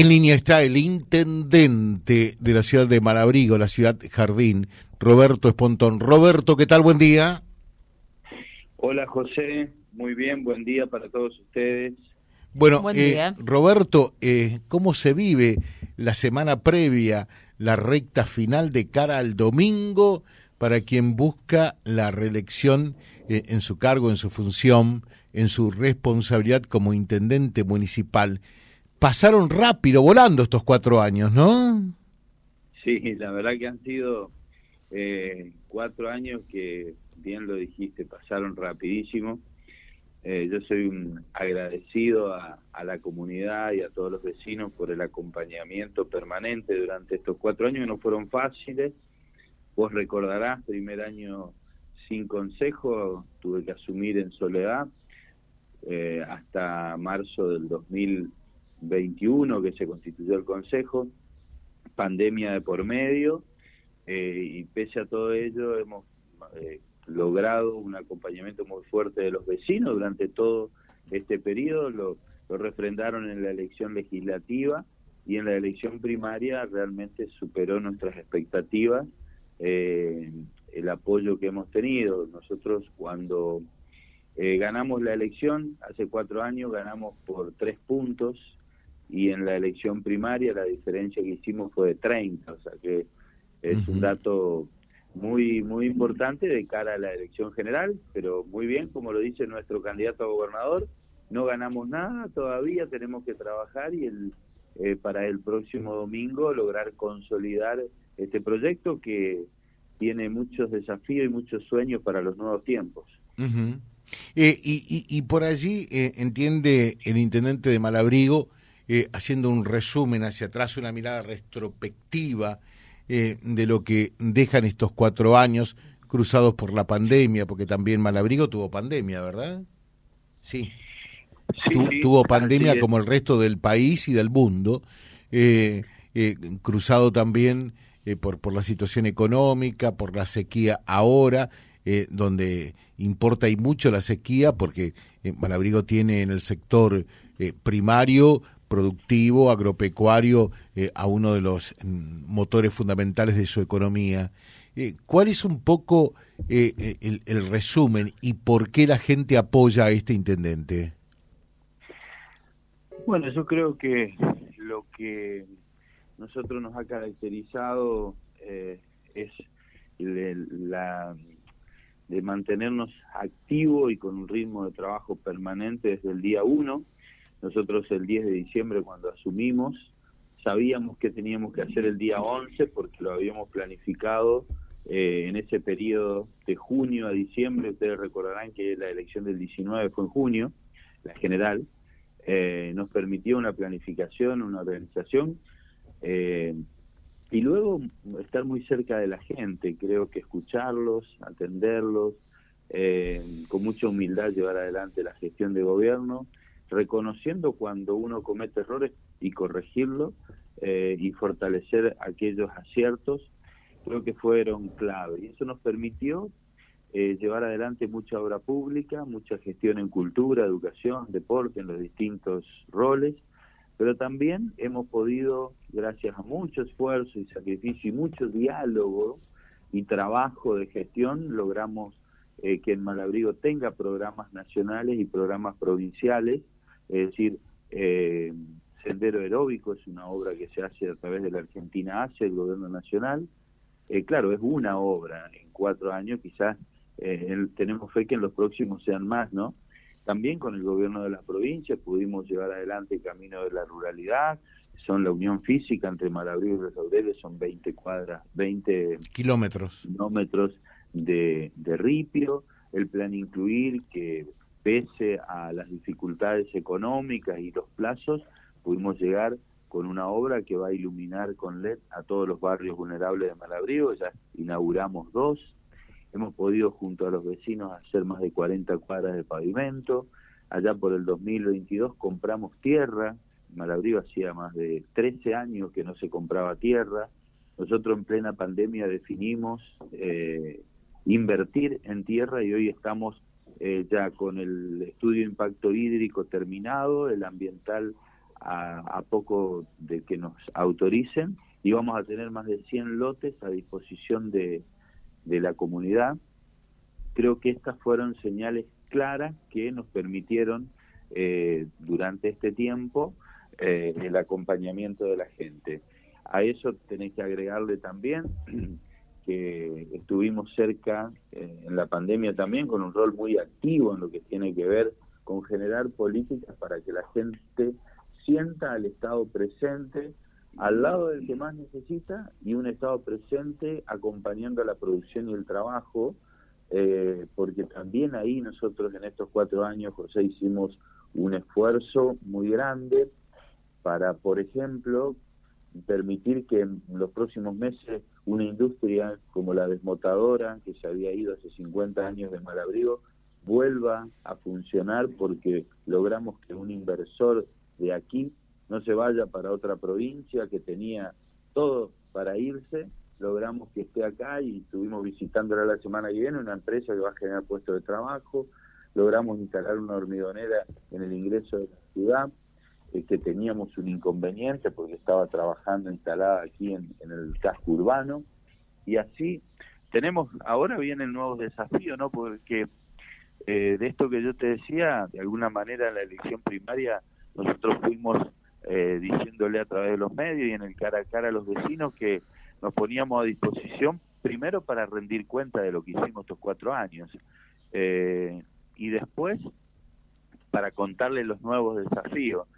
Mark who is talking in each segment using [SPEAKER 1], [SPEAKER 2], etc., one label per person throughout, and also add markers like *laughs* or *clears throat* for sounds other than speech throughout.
[SPEAKER 1] En línea está el intendente de la ciudad de Malabrigo, la ciudad Jardín, Roberto Espontón. Roberto, ¿qué tal? Buen día.
[SPEAKER 2] Hola José, muy bien, buen día para todos ustedes.
[SPEAKER 1] Bueno, eh, Roberto, eh, ¿cómo se vive la semana previa, la recta final de cara al domingo para quien busca la reelección eh, en su cargo, en su función, en su responsabilidad como intendente municipal? Pasaron rápido, volando estos cuatro años, ¿no?
[SPEAKER 2] Sí, la verdad que han sido eh, cuatro años que, bien lo dijiste, pasaron rapidísimo. Eh, yo soy un agradecido a, la comunidad y a todos los vecinos por el acompañamiento permanente durante estos cuatro años que no fueron fáciles. Vos recordarás, primer año sin consejo, tuve que asumir en soledad eh, hasta marzo del 2000 21 que se constituyó el Consejo, pandemia de por medio, eh, y pese a todo ello hemos eh, logrado un acompañamiento muy fuerte de los vecinos durante todo este periodo, lo, refrendaron en la elección legislativa y en la elección primaria realmente superó nuestras expectativas eh, el apoyo que hemos tenido. Nosotros cuando ganamos la elección, hace cuatro años, ganamos por tres puntos y en la elección primaria la diferencia que hicimos fue de 30, o sea que es un dato muy muy importante de cara a la elección general, pero muy bien, como lo dice nuestro candidato a gobernador, no ganamos nada todavía, tenemos que trabajar y el, eh, para el próximo domingo lograr consolidar este proyecto que tiene muchos desafíos y muchos sueños para los nuevos tiempos.
[SPEAKER 1] Eh, y, y, por allí eh, entiende el intendente de Malabrigo eh, haciendo un resumen hacia atrás, una mirada retrospectiva eh, de lo que dejan estos cuatro años cruzados por la pandemia, porque también Malabrigo tuvo pandemia, ¿verdad? Sí. tuvo pandemia como el resto del país y del mundo, eh, cruzado también por, por la situación económica, por la sequía ahora, donde importa y mucho la sequía, porque Malabrigo tiene en el sector primario productivo, agropecuario, eh, a uno de los mm, motores fundamentales de su economía. Eh, ¿Cuál es un poco eh, el, resumen y por qué la gente apoya a este intendente?
[SPEAKER 2] Bueno, yo creo que lo que nosotros nos ha caracterizado es la de mantenernos activos y con un ritmo de trabajo permanente desde el día uno nosotros el 10 de diciembre cuando asumimos sabíamos que teníamos que hacer el día 11 porque lo habíamos planificado eh, en ese periodo de junio a diciembre. Ustedes recordarán que la elección del 19 fue en junio, la general. Eh, nos permitió una planificación, una organización. Eh, y luego estar muy cerca de la gente, creo que escucharlos, atenderlos, con mucha humildad llevar adelante la gestión de gobierno reconociendo cuando uno comete errores y corregirlo eh, y fortalecer aquellos aciertos, creo que fueron clave. Y eso nos permitió eh, llevar adelante mucha obra pública, mucha gestión en cultura, educación, deporte, en los distintos roles, pero también hemos podido, gracias a mucho esfuerzo y sacrificio y mucho diálogo y trabajo de gestión, logramos eh, que el Malabrigo tenga programas nacionales y programas provinciales es decir, eh, Sendero Aeróbico es una obra que se hace a través de la Argentina hace el gobierno nacional. Eh, claro, es una obra en cuatro años, quizás eh, tenemos fe que en los próximos sean más, ¿no? También con el gobierno de la provincia pudimos llevar adelante el Camino de la Ruralidad, son la unión física entre Malabrí y Resaudeles, son 20 cuadras, 20
[SPEAKER 1] kilómetros,
[SPEAKER 2] kilómetros de, de ripio, el plan incluir que pese a las dificultades económicas y los plazos, pudimos llegar con una obra que va a iluminar con LED a todos los barrios vulnerables de Malabrío, ya inauguramos dos, hemos podido junto a los vecinos hacer más de 40 cuadras de pavimento, allá por el 2022 compramos tierra, Malabrío hacía más de 13 años que no se compraba tierra, nosotros en plena pandemia definimos eh, invertir en tierra y hoy estamos eh, ya con el estudio de impacto hídrico terminado, el ambiental a, poco de que nos autoricen y vamos a tener más de 100 lotes a disposición de, de la comunidad. Creo que estas fueron señales claras que nos permitieron eh, durante este tiempo eh, el acompañamiento de la gente. A eso tenéis que agregarle también *clears throat* que estuvimos cerca eh, en la pandemia también con un rol muy activo en lo que tiene que ver con generar políticas para que la gente sienta al Estado presente al lado del que más necesita y un Estado presente acompañando a la producción y el trabajo, eh, porque también ahí nosotros en estos cuatro años, José, hicimos un esfuerzo muy grande para, por ejemplo, permitir que en los próximos meses una industria como la desmotadora, que se había ido hace 50 años de Malabrigo, vuelva a funcionar porque logramos que un inversor de aquí no se vaya para otra provincia que tenía todo para irse, logramos que esté acá y estuvimos visitándola la semana que viene, una empresa que va a generar puestos de trabajo, logramos instalar una hormiguonera en el ingreso de la ciudad, eh, que teníamos un inconveniente porque estaba trabajando instalada aquí en, el casco urbano, y así tenemos, ahora vienen nuevos desafíos, ¿no? Porque eh, de esto que yo te decía, de alguna manera en la elección primaria nosotros fuimos eh, diciéndole a través de los medios y en el cara a cara a los vecinos que nos poníamos a disposición primero para rendir cuenta de lo que hicimos estos cuatro años y después para contarle los nuevos desafíos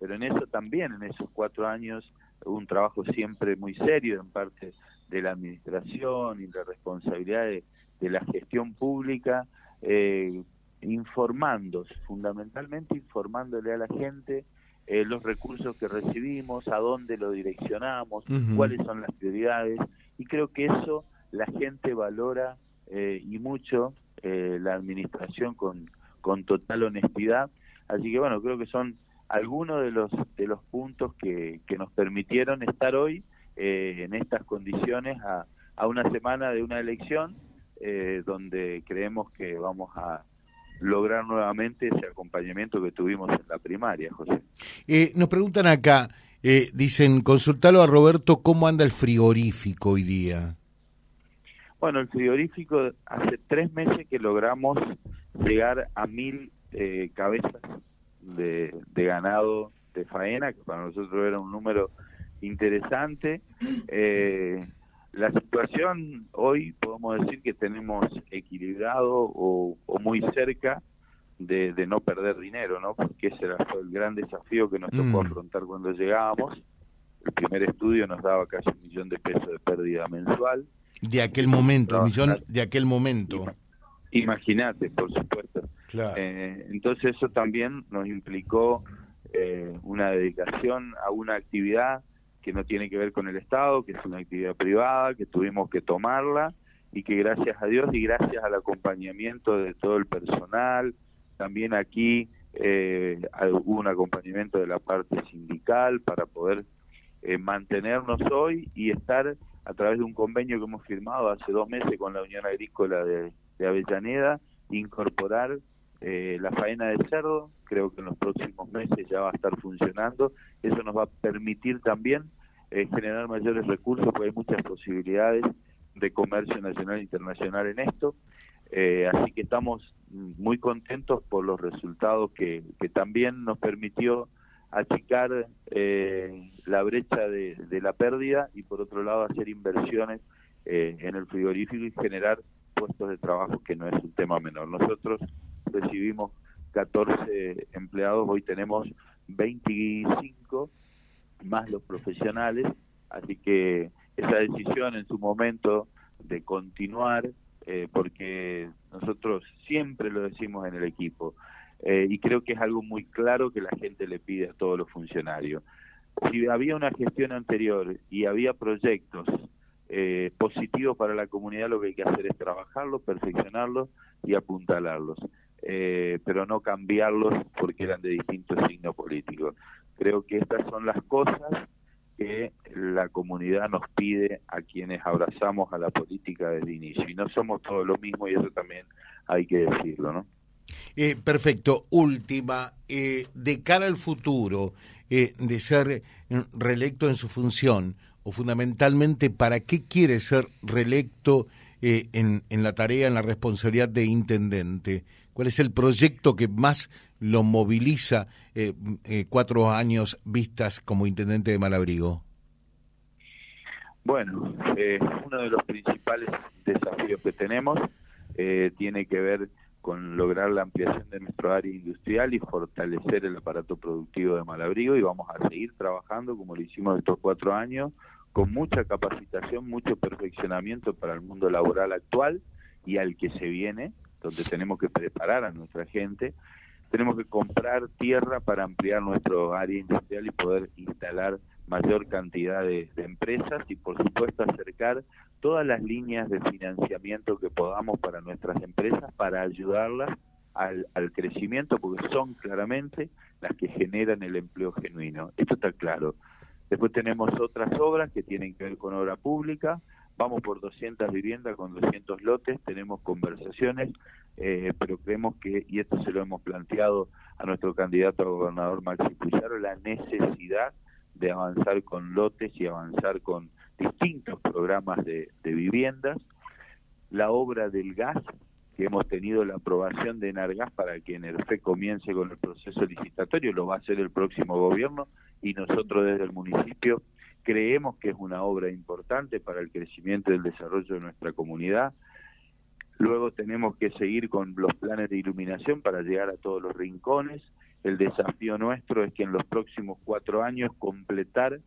[SPEAKER 2] pero en eso también, en esos cuatro años, hubo un trabajo siempre muy serio en parte de la administración y la responsabilidad de, la gestión pública, eh, informando, fundamentalmente informándole a la gente eh, los recursos que recibimos, a dónde lo direccionamos, cuáles son las prioridades, y creo que eso la gente valora eh, y mucho eh, la administración con, con total honestidad. Así que bueno, creo que son algunos de los de los puntos que, que nos permitieron estar hoy eh, en estas condiciones a, a, una semana de una elección eh, donde creemos que vamos a lograr nuevamente ese acompañamiento que tuvimos en la primaria, José.
[SPEAKER 1] Eh, nos preguntan acá, dicen, consultalo a Roberto, ¿cómo anda el frigorífico hoy día?
[SPEAKER 2] Bueno, el frigorífico hace tres meses que logramos llegar a mil cabezas de, ganado de faena, que para nosotros era un número interesante. Eh, la situación hoy podemos decir que tenemos equilibrado o, muy cerca de, no perder dinero, ¿no? Porque ese era, fue el gran desafío que nos tocó mm. afrontar cuando llegábamos. El primer estudio nos daba casi un millón de pesos de pérdida mensual.
[SPEAKER 1] De aquel momento, millón de aquel momento.
[SPEAKER 2] Imagínate, por supuesto. Eh, entonces eso también nos implicó eh, una dedicación a una actividad que no tiene que ver con el Estado, que es una actividad privada, que tuvimos que tomarla y que gracias a Dios y gracias al acompañamiento de todo el personal, también aquí eh, hubo un acompañamiento de la parte sindical para poder eh, mantenernos hoy y estar a través de un convenio que hemos firmado hace dos meses con la Unión Agrícola de, de Avellaneda, incorporar eh, la faena de cerdo, creo que en los próximos meses ya va a estar funcionando. Eso nos va a permitir también eh, generar mayores recursos, porque hay muchas posibilidades de comercio nacional e internacional en esto. Eh, así que estamos muy contentos por los resultados que, también nos permitió achicar la brecha de, de, la pérdida y por otro lado hacer inversiones en el frigorífico y generar puestos de trabajo que no es un tema menor. Nosotros recibimos 14 empleados, hoy tenemos 25 más los profesionales, así que esa decisión en su momento de continuar, eh, porque nosotros siempre lo decimos en el equipo, eh, y creo que es algo muy claro que la gente le pide a todos los funcionarios. Si había una gestión anterior y había proyectos eh, positivos para la comunidad, lo que hay que hacer es trabajarlos, perfeccionarlos y apuntalarlos eh, pero no cambiarlos porque eran de distintos signos políticos. Creo que estas son las cosas que la comunidad nos pide a quienes abrazamos a la política desde inicio. Y no somos todos lo mismo y eso también hay que decirlo, ¿no?
[SPEAKER 1] Eh, perfecto. Última, eh, de cara al futuro, eh, de ser reelecto en su función, o fundamentalmente para qué quiere ser reelecto eh, en, en la tarea, en la responsabilidad de intendente? ¿Cuál es el proyecto que más lo moviliza eh, eh, cuatro años vistas como intendente de Malabrigo?
[SPEAKER 2] Bueno, eh, uno de los principales desafíos que tenemos eh, tiene que ver con lograr la ampliación de nuestro área industrial y fortalecer el aparato productivo de Malabrigo y vamos a seguir trabajando como lo hicimos estos cuatro años con mucha capacitación, mucho perfeccionamiento para el mundo laboral actual y al que se viene, donde tenemos que preparar a nuestra gente. Tenemos que comprar tierra para ampliar nuestro área industrial y poder instalar mayor cantidad de, empresas y por supuesto acercar todas las líneas de financiamiento que podamos para nuestras empresas para ayudarlas al, al, crecimiento porque son claramente las que generan el empleo genuino. Esto está claro. Después tenemos otras obras que tienen que ver con obra pública. Vamos por 200 viviendas con 200 lotes, tenemos conversaciones, eh, pero creemos que, y esto se lo hemos planteado a nuestro candidato a gobernador Maxi Puyaro, la necesidad de avanzar con lotes y avanzar con distintos programas de, viviendas. La obra del gas, que hemos tenido la aprobación de Enargas para que Enerfe comience con el proceso licitatorio, lo va a hacer el próximo gobierno y nosotros desde el municipio creemos que es una obra importante para el crecimiento y el desarrollo de nuestra comunidad. Luego tenemos que seguir con los planes de iluminación para llegar a todos los rincones. El desafío nuestro es que en los próximos cuatro años completar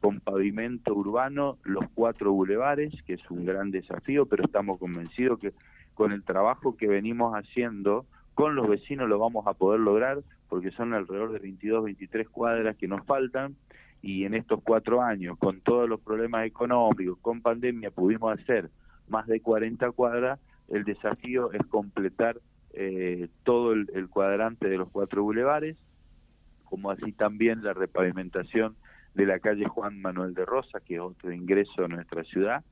[SPEAKER 2] con pavimento urbano los cuatro bulevares, que es un gran desafío, pero estamos convencidos que con el trabajo que venimos haciendo con los vecinos lo vamos a poder lograr, porque son alrededor de 22, 23 cuadras que nos faltan, y en estos cuatro años, con todos los problemas económicos, con pandemia, pudimos hacer más de 40 cuadras, el desafío es completar eh, todo el, cuadrante de los cuatro bulevares, como así también la repavimentación de la calle Juan Manuel de Rosa, que es otro ingreso a nuestra ciudad,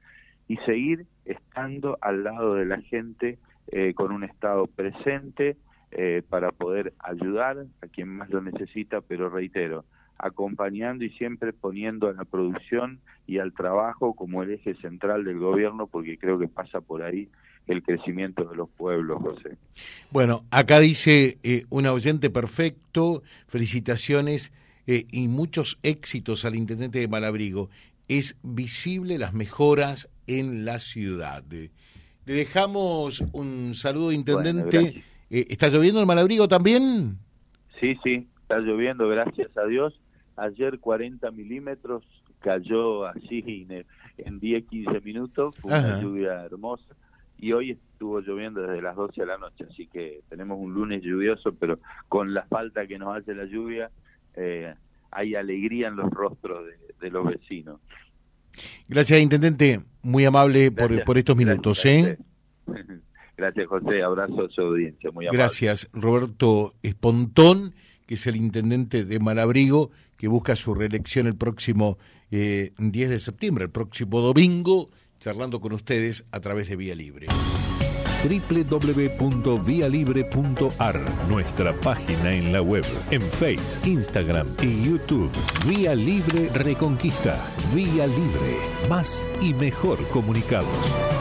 [SPEAKER 2] y seguir estando al lado de la gente eh, con un Estado presente eh, para poder ayudar a quien más lo necesita, pero reitero, acompañando y siempre poniendo a la producción y al trabajo como el eje central del gobierno, porque creo que pasa por ahí el crecimiento de los pueblos, José.
[SPEAKER 1] Bueno, acá dice eh, un oyente perfecto, felicitaciones eh, y muchos éxitos al intendente de Malabrigo. Es visible las mejoras en la ciudad. Le dejamos un saludo, intendente. Bueno, eh, ¿Está lloviendo en Malabrigo también?
[SPEAKER 2] Sí, sí, está lloviendo, gracias a Dios. Ayer 40 milímetros, cayó así en 10, 15 minutos, fue Ajá. una lluvia hermosa. Y hoy estuvo lloviendo desde las 12 de la noche, así que tenemos un lunes lluvioso, pero con la falta que nos hace la lluvia, eh, hay alegría en los rostros de, de, los vecinos.
[SPEAKER 1] Gracias, Intendente, muy amable gracias, por, por, estos minutos.
[SPEAKER 2] Gracias, ¿eh? *laughs* gracias, José, abrazo a su audiencia, muy amable.
[SPEAKER 1] Gracias, Roberto Espontón, que es el Intendente de Malabrigo, que busca su reelección el próximo eh, 10 de septiembre, el próximo domingo, charlando con ustedes a través de Vía Libre
[SPEAKER 3] www.vialibre.ar, nuestra página en la web, en Face, Instagram y YouTube. Vía Libre Reconquista. Vía Libre. Más y mejor comunicados.